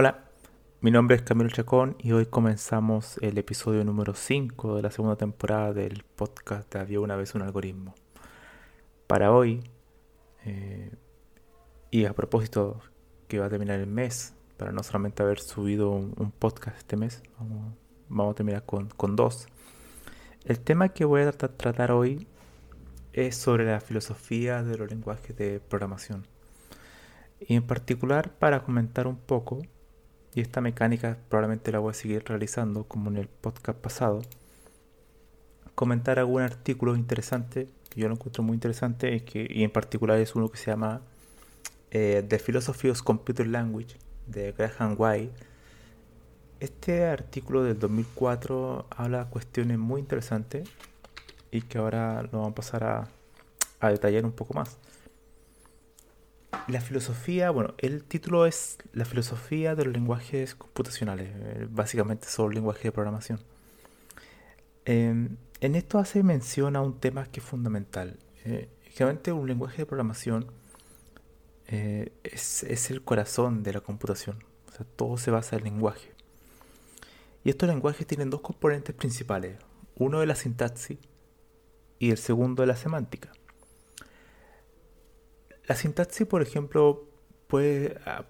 Hola, mi nombre es Camilo Chacón y hoy comenzamos el episodio número 5 de la segunda temporada del podcast de Había una vez un algoritmo. Para hoy, eh, y a propósito que va a terminar el mes, para no solamente haber subido un, podcast este mes, vamos, a terminar con, dos. El tema que voy a tratar hoy es sobre la filosofía de los lenguajes de programación. Y en particular para comentar un poco y esta mecánica probablemente la voy a seguir realizando como en el podcast pasado, comentar algún artículo interesante que yo lo encuentro muy interesante y, que, y en particular es uno que se llama eh, The Philosophy of Computer Language de Graham White. Este artículo del 2004 habla cuestiones muy interesantes y que ahora lo vamos a pasar a, a detallar un poco más. La filosofía, bueno, el título es La filosofía de los lenguajes computacionales, eh, básicamente son lenguajes de programación. Em, en esto hace mención a un tema que es fundamental. Eh, un lenguaje de programación eh, es, es, el corazón de la computación. Todo se basa en el lenguaje. Y estos lenguajes tienen dos componentes principales. Uno de la sintaxis y el segundo de la semántica. La sintaxis, por ejemplo, ah,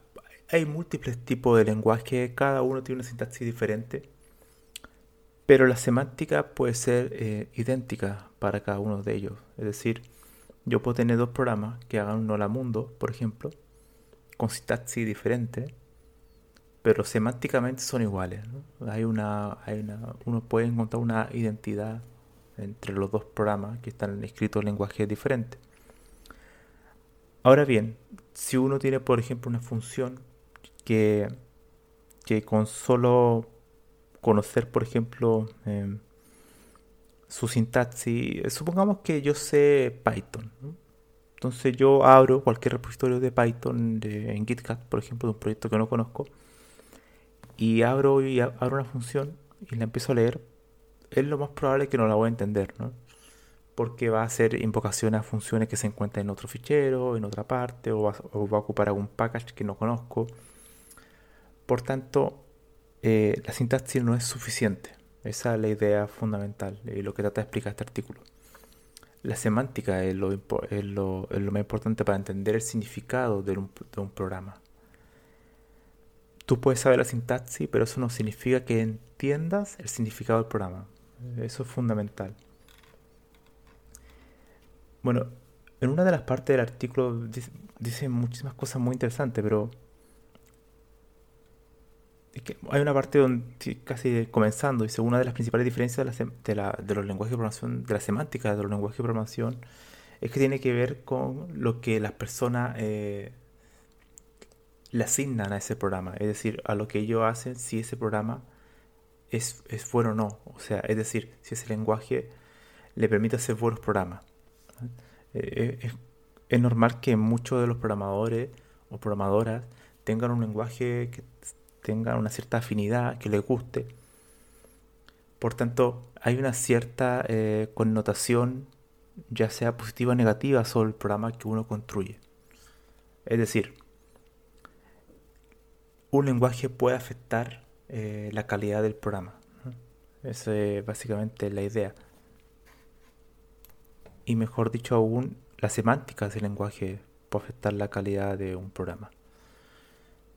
hay múltiples tipos de lenguaje, cada uno tiene una sintaxis diferente, pero la semántica puede ser eh, idéntica para cada uno de ellos. Es decir, yo puedo tener dos programas que hagan un hola mundo, por ejemplo, con sintaxis diferente, pero semánticamente son iguales. Hay una, hay una, uno puede encontrar una identidad entre los dos programas que están escritos en lenguajes diferentes. Ahora bien, si uno tiene, por ejemplo, una función que, que con solo conocer, por ejemplo, em, su sintaxis, supongamos que yo sé Python. Entonces yo abro cualquier repositorio de Python en GitHub, por ejemplo, de un proyecto que no conozco, y abro, y abro una función y la empiezo a leer, es lo más probable que no la voy a entender, ¿no? Porque va a hacer invocación a funciones que se encuentran en otro fichero, en otra parte, o va, a ocupar algún package que no conozco. Por tanto, eh, la sintaxis no es suficiente. Esa es la idea fundamental y lo que trata de explicar este artículo. La semántica es lo, más importante para entender el significado de un, de un programa. Tú puedes saber la sintaxis, pero eso no significa que entiendas el significado del programa. Eso es fundamental. Bueno, en una de las partes del artículo dice, muchísimas cosas muy interesantes, pero hay una parte donde casi comenzando, dice una de las principales diferencias de, los lenguajes de programación, de la semántica de los lenguajes de programación, es que tiene que ver con lo que las personas eh, le asignan a ese programa, es decir, a lo que ellos hacen si ese programa es, es bueno o no, o sea, es decir, si ese lenguaje le permite hacer buenos programas. Eh, es, normal que muchos de los programadores o programadoras tengan un lenguaje que tenga una cierta afinidad, que les guste. Por tanto, hay una cierta eh, connotación, ya sea positiva o negativa, sobre el programa que uno construye. Es decir, un lenguaje puede afectar eh, la calidad del programa. Esa es básicamente la idea. Y mejor dicho aún, la semántica del lenguaje puede afectar la calidad de un programa.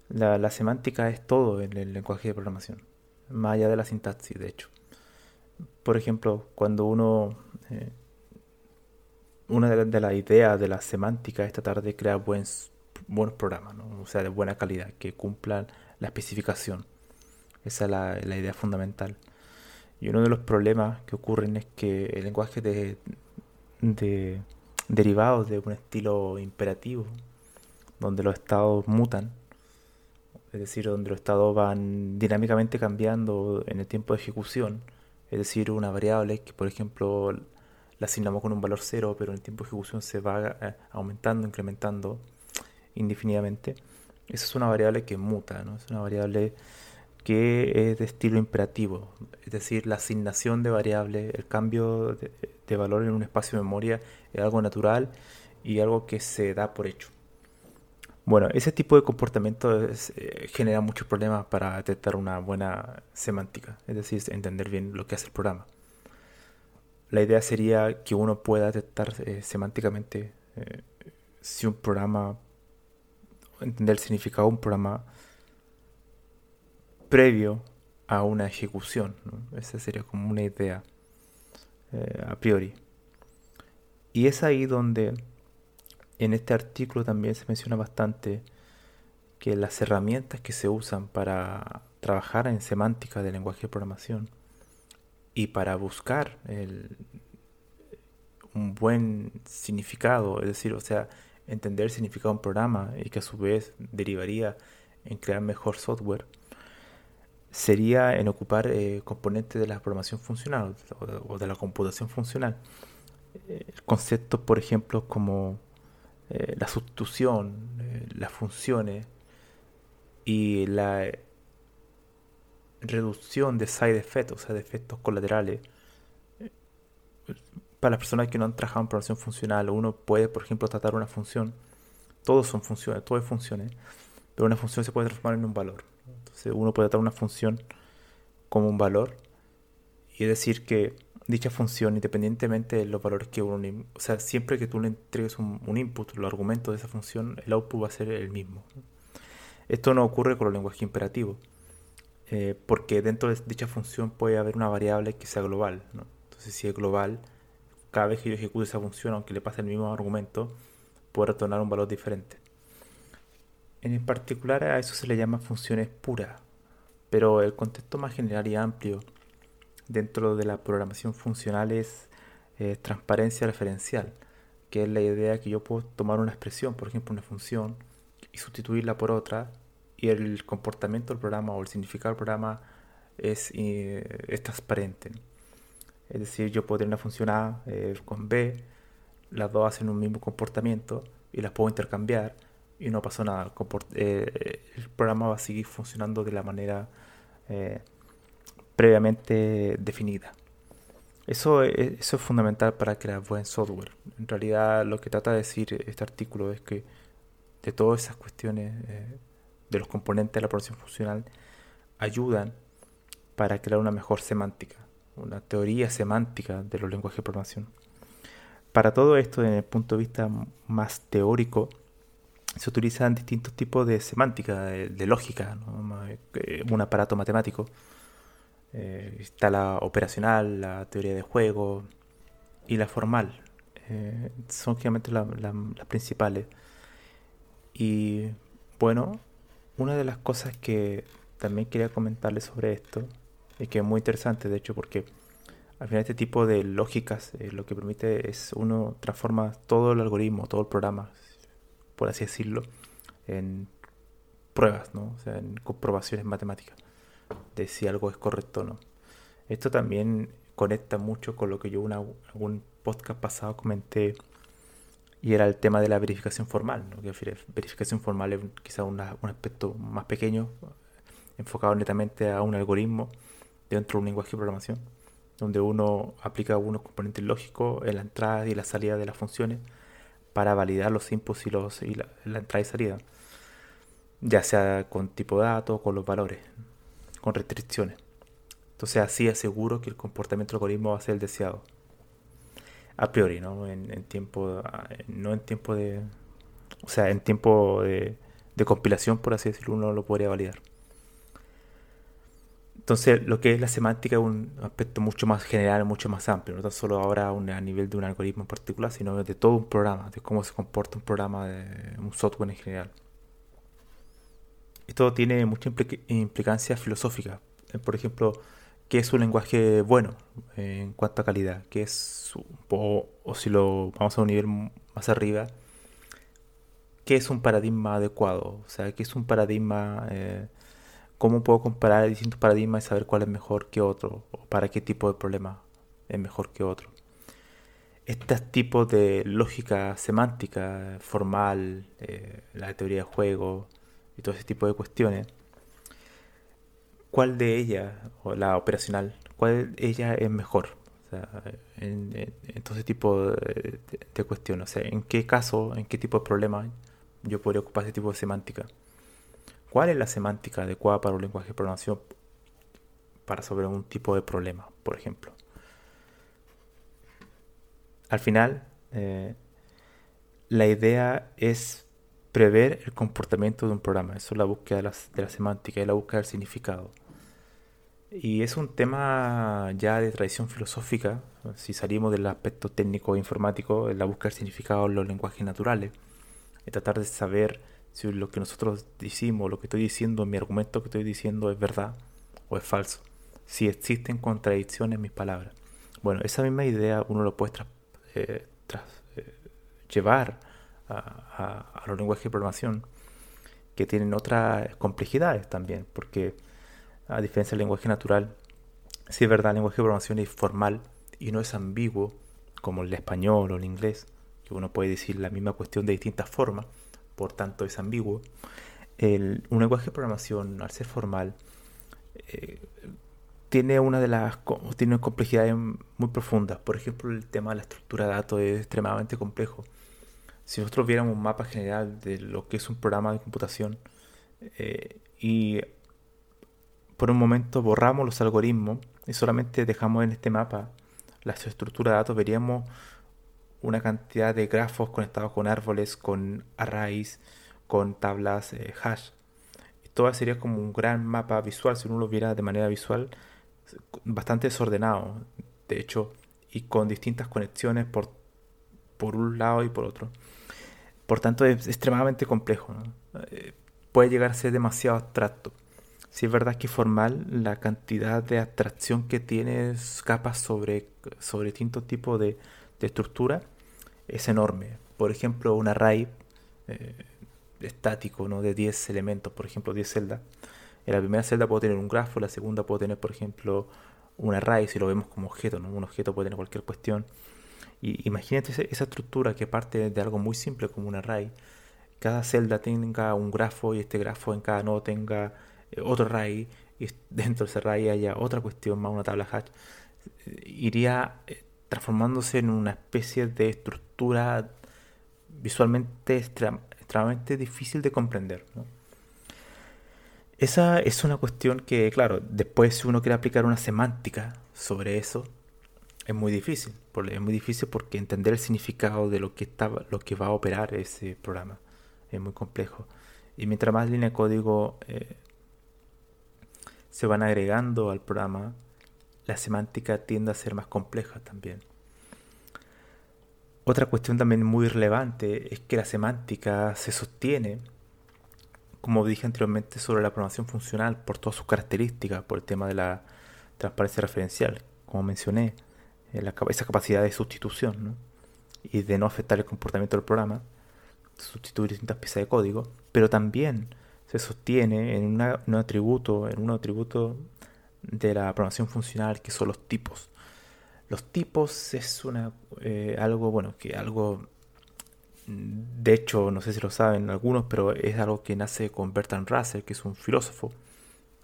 La, semántica es todo en el lenguaje de programación, más allá de la sintaxis, de hecho. Por ejemplo, cuando uno... Eh, una de, las ideas de la semántica es tratar de crear buenos, programas, o sea, de buena calidad, que cumplan la especificación. Esa es la, idea fundamental. Y uno de los problemas que ocurren es que el lenguaje de, de derivados de un estilo imperativo, donde los estados mutan, es decir, donde los estados van dinámicamente cambiando en el tiempo de ejecución, es decir, una variable que, por ejemplo, la asignamos con un valor cero, pero en el tiempo de ejecución se va eh, aumentando, incrementando indefinidamente. Esa es una variable que muta, ¿no? es una variable que es de estilo imperativo, es decir, la asignación de variables, el cambio de, valor en un espacio de memoria es algo natural y algo que se da por hecho. Bueno, ese tipo de comportamiento eh, genera muchos problemas para detectar una buena semántica, es decir, entender bien lo que hace el programa. La idea sería que uno pueda detectar eh, semánticamente eh, si un programa, entender el significado de un programa previo a una ejecución. Esa sería como una idea eh, a priori. Y es ahí donde en este artículo también se menciona bastante que las herramientas que se usan para trabajar en semántica del lenguaje de programación y para buscar un buen significado, es decir, o sea, entender el significado de un programa y que a su vez derivaría en crear mejor software, sería en ocupar eh, componentes de la programación funcional o de, la computación funcional. Eh, conceptos, por ejemplo, como eh, la sustitución, las funciones y la reducción de side effects, o sea, de efectos colaterales. Para las personas que no han trabajado en programación funcional, uno puede, por ejemplo, tratar una función. Todos son funciones, todo es funciones, pero una función se puede transformar en un valor uno puede tratar una función como un valor y decir que dicha función, independientemente de los valores que uno, o sea, siempre que tú le entregues un, input, los argumentos de esa función, el output va a ser el mismo. Esto no ocurre con los lenguajes imperativos, eh, porque dentro de dicha función puede haber una variable que sea global. Entonces, si es global, cada vez que yo ejecute esa función, aunque le pase el mismo argumento, puede retornar un valor diferente. En particular a eso se le llama funciones puras, pero el contexto más general y amplio dentro de la programación funcional es eh, transparencia referencial, que es la idea que yo puedo tomar una expresión, por ejemplo una función, y sustituirla por otra, y el comportamiento del programa o el significado del programa es, eh, transparente. Es decir, yo puedo tener una función A eh, con B, las dos hacen un mismo comportamiento y las puedo intercambiar y no pasó nada. Eh, el programa va a seguir funcionando de la manera eh, previamente definida. Eso es, eso es fundamental para crear buen software. En realidad lo que trata de decir este artículo es que de todas esas cuestiones eh, de los componentes de la programación funcional ayudan para crear una mejor semántica, una teoría semántica de los lenguajes de programación. Para todo esto, desde el punto de vista más teórico, se utilizan distintos tipos de semántica, de, lógica, eh, un aparato matemático. Eh, está la operacional, la teoría de juego y la formal. Eh, son generalmente las principales. Y bueno, una de las cosas que también quería comentarles sobre esto, y que es muy interesante de hecho porque al final este tipo de lógicas lo que permite es uno transforma todo el algoritmo, todo el programa, por así decirlo, en pruebas, ¿no? o sea, en comprobaciones matemáticas de si algo es correcto o no. Esto también conecta mucho con lo que yo en algún podcast pasado comenté, y era el tema de la verificación formal. ¿no? Que verificación formal es quizá un aspecto más pequeño, enfocado netamente a un algoritmo dentro de un lenguaje de programación, donde uno aplica algunos componentes lógicos en la entrada y la salida de las funciones para validar los inputs y, los, y la, entrada y salida, ya sea con tipo de datos, con los valores, con restricciones. Entonces así aseguro que el comportamiento del algoritmo va a ser el deseado. A priori, ¿no? En, tiempo, no en tiempo de, o sea, en tiempo de, de compilación, por así decirlo, uno lo podría validar. Entonces, lo que es la semántica es un aspecto mucho más general, mucho más amplio, no tan solo ahora a nivel de un algoritmo en particular, sino de todo un programa, de cómo se comporta un programa, de un software en general. Esto tiene mucha implicancia filosófica. Eh, por ejemplo, ¿qué es un lenguaje bueno en cuanto a calidad? ¿Qué es, o, o si lo vamos a un nivel más arriba, ¿qué es un paradigma adecuado? O sea, ¿qué es un paradigma... Eh, ¿Cómo puedo comparar distintos paradigmas y saber cuál es mejor que otro? ¿O para qué tipo de problema es mejor que otro? Estos tipos de lógica semántica, formal, eh, la teoría de juego y todo ese tipo de cuestiones, ¿cuál de ellas, o la operacional, cuál de ellas es mejor? en, todo ese tipo de, de, cuestiones. O sea, ¿en qué caso, en qué tipo de problema yo podría ocupar ese tipo de semántica? ¿Cuál es la semántica adecuada para un lenguaje de programación para sobre un tipo de problema, por ejemplo? Al final, eh, la idea es prever el comportamiento de un programa. Eso es la búsqueda de la, semántica y la búsqueda del significado. Y es un tema ya de tradición filosófica, si salimos del aspecto técnico e informático, la búsqueda del significado en los lenguajes naturales, y tratar de saber si lo que nosotros decimos, lo que estoy diciendo, mi argumento que estoy diciendo es verdad o es falso, si existen contradicciones en mis palabras. Bueno, esa misma idea uno lo puede eh, eh, llevar a, los lenguajes de programación que tienen otras complejidades también, porque a diferencia del lenguaje natural, si es verdad, el lenguaje de programación es formal y no es ambiguo como el español o el inglés, que uno puede decir la misma cuestión de distintas formas, por tanto es ambiguo. El, un lenguaje de programación, al ser formal, eh, tiene una de las tiene complejidades muy profundas. Por ejemplo, el tema de la estructura de datos es extremadamente complejo. Si nosotros viéramos un mapa general de lo que es un programa de computación eh, y por un momento borramos los algoritmos y solamente dejamos en este mapa la estructura de datos, veríamos una cantidad de grafos conectados con árboles, con arrays, con tablas eh, hash. todo sería como un gran mapa visual, si uno lo viera de manera visual, bastante desordenado, de hecho, y con distintas conexiones por, por un lado y por otro. Por tanto, es extremadamente complejo. Eh, puede llegar a ser demasiado abstracto. Si es verdad que formal, la cantidad de abstracción que tiene capas sobre, sobre distintos tipos de, de estructura es enorme. Por ejemplo, un array eh, estático ¿no? de 10 elementos, por ejemplo, 10 celdas. En la primera celda puedo tener un grafo, la segunda puedo tener, por ejemplo, un array, si lo vemos como objeto, ¿no? un objeto puede tener cualquier cuestión. Y imagínate esa estructura que parte de algo muy simple como un array. Cada celda tenga un grafo y este grafo en cada nodo tenga eh, otro array y dentro de ese array haya otra cuestión más una tabla hash. Iría eh, transformándose en una especie de estructura visualmente extremadamente difícil de comprender. Esa es una cuestión que, claro, después si uno quiere aplicar una semántica sobre eso, es muy difícil. Es muy difícil porque entender el significado de lo que, está, lo que va a operar ese programa es muy complejo. Y mientras más líneas de código eh, se van agregando al programa, la semántica tiende a ser más compleja también. Otra cuestión también muy relevante es que la semántica se sostiene, como dije anteriormente, sobre la programación funcional por todas sus características, por el tema de la transparencia referencial, como mencioné, eh, esa capacidad de sustitución y de no afectar el comportamiento del programa, sustituir distintas piezas de código, pero también se sostiene en un atributo, en un atributo de la programación funcional que son los tipos. Los tipos es una, eh, algo, bueno, que algo De hecho, no sé si lo saben algunos, pero es algo que nace con Bertrand Russell, que es un filósofo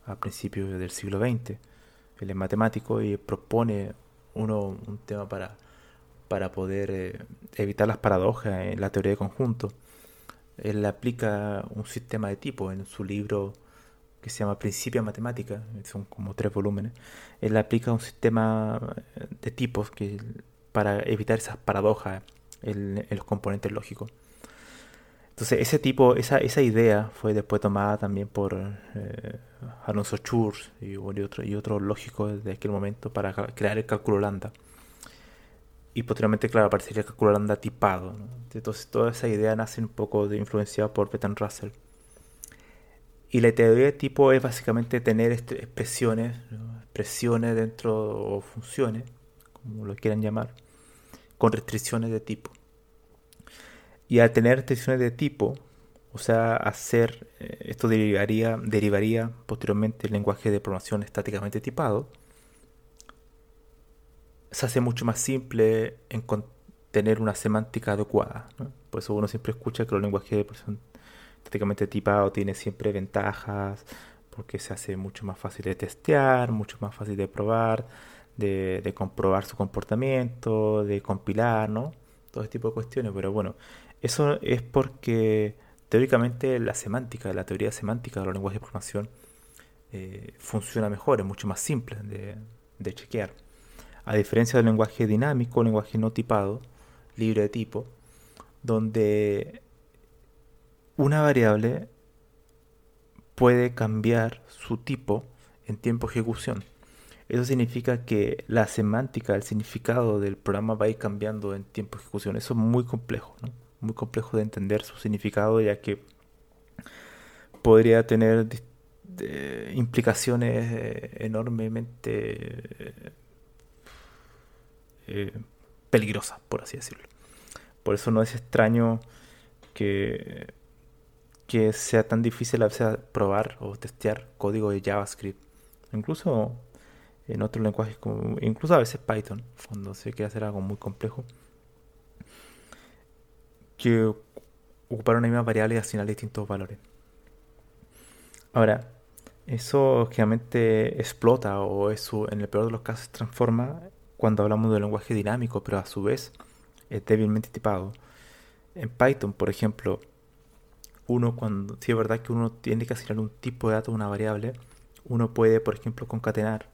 a principios del siglo XX. Él es matemático y propone uno un tema para, para poder eh, evitar las paradojas en la teoría de conjunto. Él aplica un sistema de tipos en su libro que se llama Principia Matemática, son como tres volúmenes. Él aplica un sistema eh, de tipos que, para evitar esas paradojas en, los componentes lógicos. Entonces, ese tipo, esa, esa idea fue después tomada también por eh, Alonso Church y, y, otro, y otros lógicos de aquel momento para crear el cálculo lambda. Y posteriormente, claro, aparecería el cálculo lambda tipado. Entonces, toda esa idea nace un poco de influenciada por Bertrand Russell. Y la teoría de tipo es básicamente tener expresiones, expresiones dentro o funciones, como lo quieran llamar, con restricciones de tipo. Y al tener restricciones de tipo, o sea, hacer, eh, esto derivaría, derivaría posteriormente el lenguaje de programación estáticamente tipado, se hace mucho más simple en tener una semántica adecuada. Por eso uno siempre escucha que los lenguajes de programación estáticamente tipado tiene siempre ventajas, porque se hace mucho más fácil de testear, mucho más fácil de probar, de, comprobar su comportamiento, de compilar, ¿no? Todo este tipo de cuestiones. Pero bueno, eso es porque teóricamente la semántica, la teoría semántica de los lenguajes de programación eh, funciona mejor, es mucho más simple de, de chequear. A diferencia del lenguaje dinámico, lenguaje no tipado, libre de tipo, donde una variable puede cambiar su tipo en tiempo de ejecución. Eso significa que la semántica, el significado del programa va a ir cambiando en tiempo de ejecución. Eso es muy complejo, muy complejo de entender su significado, ya que podría tener implicaciones eh, enormemente eh, peligrosas, por así decirlo. Por eso no es extraño que que sea tan difícil a veces probar o testear código de JavaScript. Incluso en otros lenguajes, incluso a veces Python, cuando se quiere hacer algo muy complejo, que ocupar una misma variable y asignar distintos valores. Ahora, eso generalmente explota o eso en el peor de los casos transforma cuando hablamos de lenguaje dinámico, pero a su vez es débilmente tipado. En Python, por ejemplo, uno cuando, si es verdad que uno tiene que asignar un tipo de dato una variable, uno puede, por ejemplo, concatenar.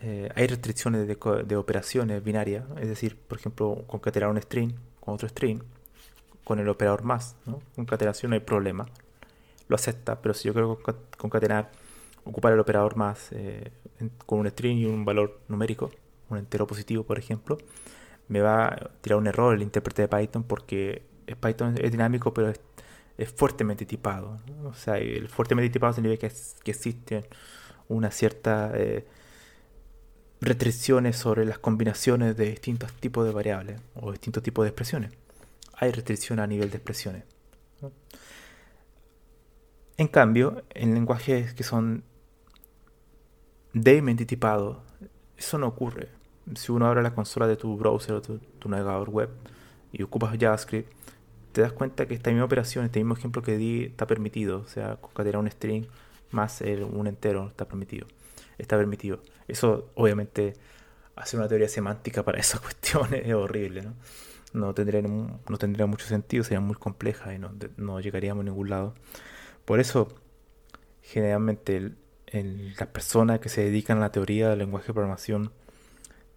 Eh, hay restricciones de, operaciones binarias, es decir, por ejemplo, concatenar un string con otro string, con el operador más, ¿no? Concatenación no hay problema, lo acepta, pero si yo quiero concatenar, ocupar el operador más eh, con un string y un valor numérico, un entero positivo, por ejemplo, me va a tirar un error el intérprete de Python porque Python es dinámico, pero es es fuertemente tipado. O sea, el fuertemente tipado significa que, que existen una cierta eh, restricciones sobre las combinaciones de distintos tipos de variables o distintos tipos de expresiones. Hay restricciones a nivel de expresiones. En cambio, en lenguajes que son débilmente tipados, eso no ocurre. Si uno abre la consola de tu browser o tu, tu navegador web y ocupas JavaScript, te das cuenta que esta misma operación, este mismo ejemplo que di, está permitido. O sea, concatenar un string más un entero está permitido. Está permitido. Eso, obviamente, hacer una teoría semántica para esas cuestiones es horrible, ¿no? No tendría, no tendría mucho sentido, sería muy compleja y no, no llegaríamos a ningún lado. Por eso, generalmente, las personas que se dedican a la teoría del lenguaje de programación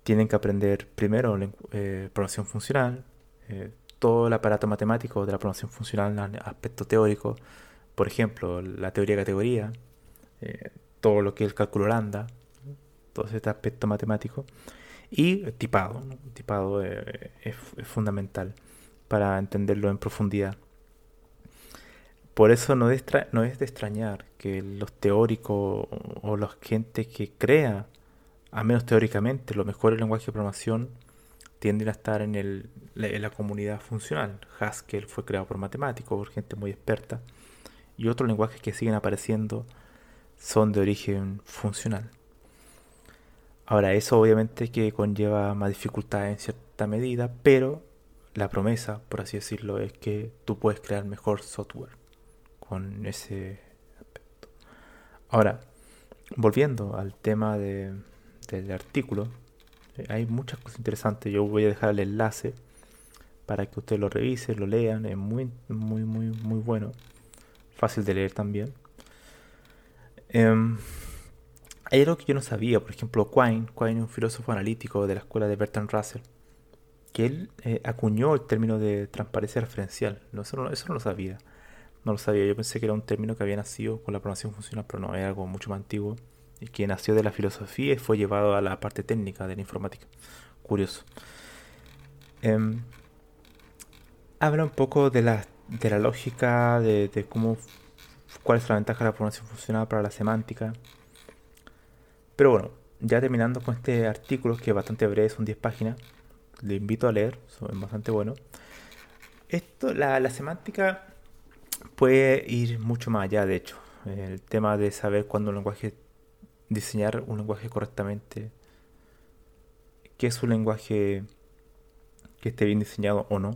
tienen que aprender primero eh, programación funcional, eh, todo el aparato matemático de la programación funcional en aspecto teórico, por ejemplo, la teoría de categoría, eh, todo lo que es el cálculo lambda, todo este aspecto matemático, y tipado. tipado eh, es, fundamental para entenderlo en profundidad. Por eso no no es de extrañar que los teóricos o la gente que crea, al menos teóricamente, los mejores lenguajes de programación tienden a estar en, el, la comunidad funcional. Haskell fue creado por matemáticos, por gente muy experta. Y otros lenguajes que siguen apareciendo son de origen funcional. Ahora, eso obviamente que conlleva más dificultades en cierta medida, pero la promesa, por así decirlo, es que tú puedes crear mejor software con ese aspecto. Ahora, volviendo al tema del artículo, hay muchas cosas interesantes. Yo voy a dejar el enlace para que ustedes lo revisen, lo lean. Es muy, muy, muy, muy bueno. Fácil de leer también. Em, hay algo que yo no sabía. Por ejemplo, Quine, Quine es un filósofo analítico de la escuela de Bertrand Russell, que él eh, acuñó el término de transparencia referencial. No, eso, no, eso no lo sabía. No lo sabía. Yo pensé que era un término que había nacido con la programación funcional, pero no, es algo mucho más antiguo y que nació de la filosofía y fue llevado a la parte técnica de la informática. Curioso. Em, habla un poco de la, de la lógica, de, cómo, cuál es la ventaja de la programación funcional para la semántica. Pero bueno, ya terminando con este artículo que es bastante breve, son 10 páginas, le invito a leer, son bastante bueno. Esto, la, la semántica puede ir mucho más allá, de hecho. El tema de saber cuándo un lenguaje diseñar un lenguaje correctamente, que es un lenguaje que esté bien diseñado o no,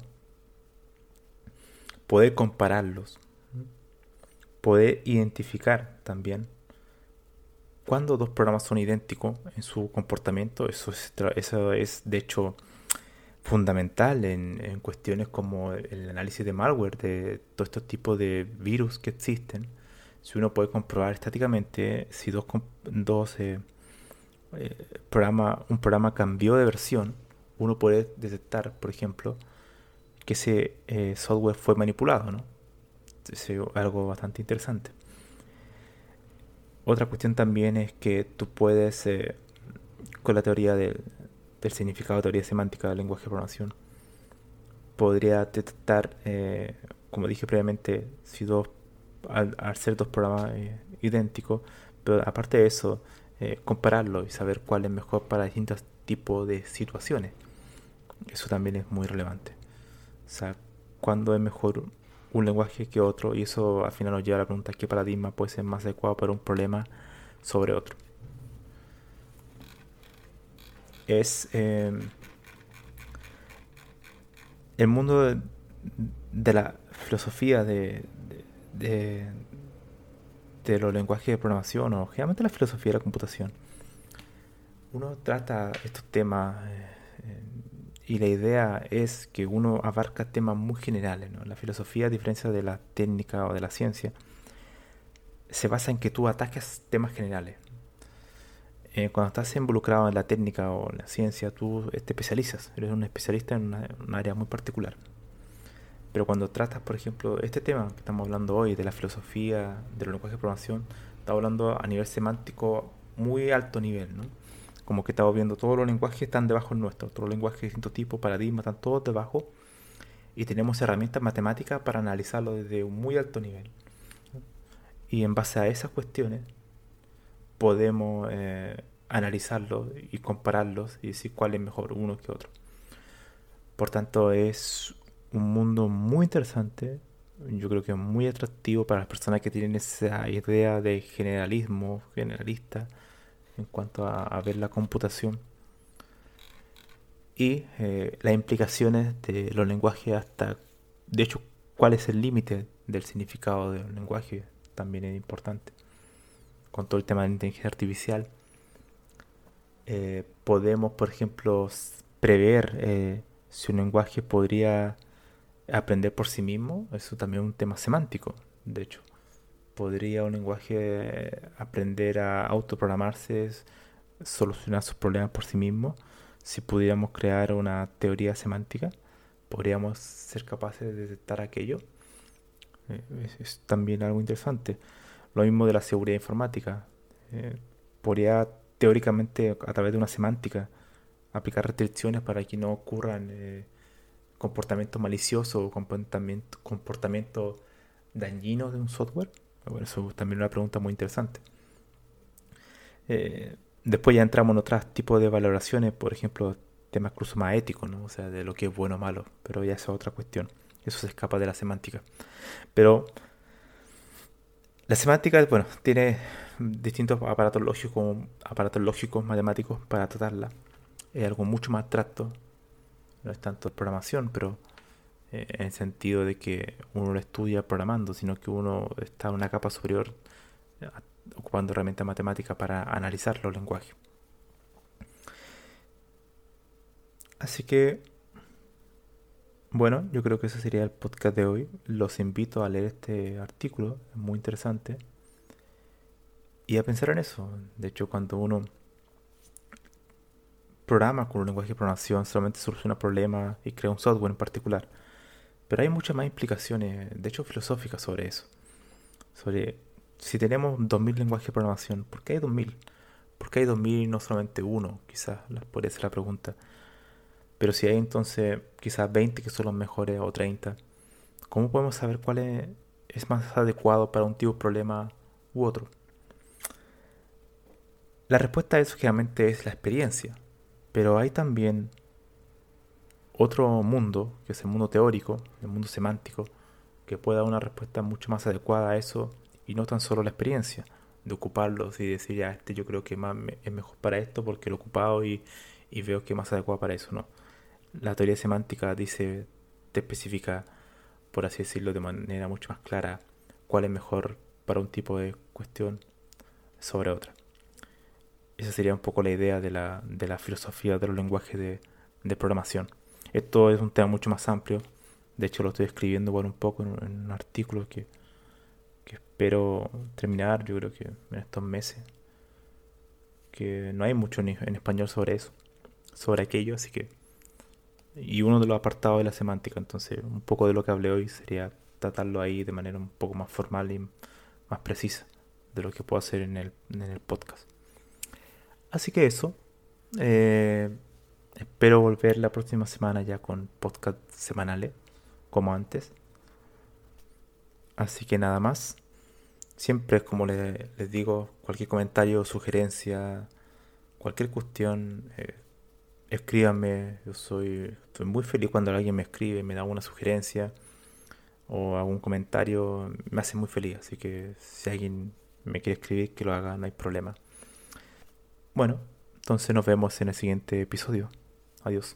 poder compararlos, poder identificar también cuando dos programas son idénticos en su comportamiento, eso es, eso es de hecho fundamental en, en, cuestiones como el análisis de malware, de todos estos tipos de virus que existen si uno puede comprobar estáticamente si dos, dos eh, eh, programa, un programa cambió de versión, uno puede detectar, por ejemplo, que ese eh, software fue manipulado, ¿no? Es algo bastante interesante. Otra cuestión también es que tú puedes, con la teoría del, del significado, teoría semántica del lenguaje de programación, podría detectar, como dije previamente, si dos al, ser dos programas eh, idénticos, pero aparte de eso, eh, compararlo y saber cuál es mejor para distintos tipos de situaciones. Eso también es muy relevante. O sea, cuándo es mejor un lenguaje que otro y eso al final nos lleva a la pregunta qué paradigma puede ser más adecuado para un problema sobre otro. Es em, el mundo de la filosofía de, de, los lenguajes de programación o generalmente la filosofía de la computación. Uno trata estos temas eh, y la idea es que uno abarca temas muy generales. La filosofía, a diferencia de la técnica o de la ciencia, se basa en que tú ataques temas generales. Eh, cuando estás involucrado en la técnica o en la ciencia, tú te especializas, eres un especialista en un área muy particular. Pero cuando tratas, por ejemplo, este tema que estamos hablando hoy, de la filosofía, de los lenguajes de programación, estamos hablando a nivel semántico muy alto nivel, ¿no? Como que estamos viendo todos los lenguajes están debajo del nuestro, todos los lenguajes de distintos tipos, paradigmas, están todos debajo. Y tenemos herramientas matemáticas para analizarlo desde un muy alto nivel. Y en base a esas cuestiones podemos eh, analizarlos y compararlos y decir cuál es mejor uno que otro. Por tanto, es un mundo muy interesante, yo creo que muy atractivo para las personas que tienen esa idea de generalismo, generalista, en cuanto a, ver la computación y eh, las implicaciones de los lenguajes hasta, de hecho, cuál es el límite del significado del lenguaje también es importante. Con todo el tema de inteligencia artificial, eh, podemos, por ejemplo, prever eh, si un lenguaje podría aprender por sí mismo, eso también es un tema semántico, de hecho. ¿Podría un lenguaje aprender a autoprogramarse, solucionar sus problemas por sí mismo? Si pudiéramos crear una teoría semántica, ¿podríamos ser capaces de detectar aquello? Eh, es, también algo interesante. Lo mismo de la seguridad informática. Eh, podría teóricamente, a través de una semántica, aplicar restricciones para que no ocurran eh, comportamiento malicioso o comportamiento, comportamiento dañino de un software? Bueno, eso también es una pregunta muy interesante. Eh, después ya entramos en otros tipos de valoraciones, por ejemplo, temas incluso más éticos, ¿no? O sea, de lo que es bueno o malo, pero ya es otra cuestión. Eso se escapa de la semántica. Pero la semántica, bueno, tiene distintos aparatos lógicos, aparatos lógicos matemáticos para tratarla. Es algo mucho más abstracto, no es tanto programación, pero eh, en el sentido de que uno lo estudia programando, sino que uno está en una capa superior eh, ocupando herramientas matemáticas para analizar los lenguajes. Así que, bueno, yo creo que ese sería el podcast de hoy. Los invito a leer este artículo, es muy interesante. Y a pensar en eso. De hecho, cuando uno programa con un lenguaje de programación, solamente soluciona problemas y crea un software en particular. Pero hay muchas más implicaciones, de hecho filosóficas sobre eso. Sobre si tenemos 2000 lenguajes de programación, ¿por qué hay 2000? ¿Por qué hay 2000 y no solamente uno? Quizás podría ser la pregunta. Pero si hay entonces quizás 20 que son los mejores o 30, ¿cómo podemos saber cuál es, más adecuado para un tipo de problema u otro? La respuesta a eso generalmente es la experiencia, pero hay también otro mundo, que es el mundo teórico, el mundo semántico, que pueda dar una respuesta mucho más adecuada a eso y no tan solo la experiencia de ocuparlos y decir, ya, este yo creo que más es mejor para esto porque lo he ocupado y, y veo que es más adecuado para eso, no la teoría semántica dice, te especifica, por así decirlo, de manera mucho más clara cuál es mejor para un tipo de cuestión sobre otra. Esa sería un poco la idea de la, de la filosofía de los lenguajes de, de, programación. Esto es un tema mucho más amplio. De hecho, lo estoy escribiendo igual un poco en, un artículo que, que espero terminar, yo creo que en estos meses. Que no hay mucho en, en español sobre eso, sobre aquello, así que y uno de los apartados de la semántica. Entonces, un poco de lo que hablé hoy sería tratarlo ahí de manera un poco más formal y más precisa de lo que puedo hacer en el, en el podcast. Así que eso. Eh, espero volver la próxima semana ya con podcast semanales, como antes. Así que nada más. Siempre, como les, digo, cualquier comentario, sugerencia, cualquier cuestión, eh, escríbanme, yo soy estoy muy feliz cuando alguien me escribe, me da una sugerencia o algún comentario, me hace muy feliz, así que si alguien me quiere escribir, que lo haga, no hay problema. Bueno, entonces nos vemos en el siguiente episodio. Adiós.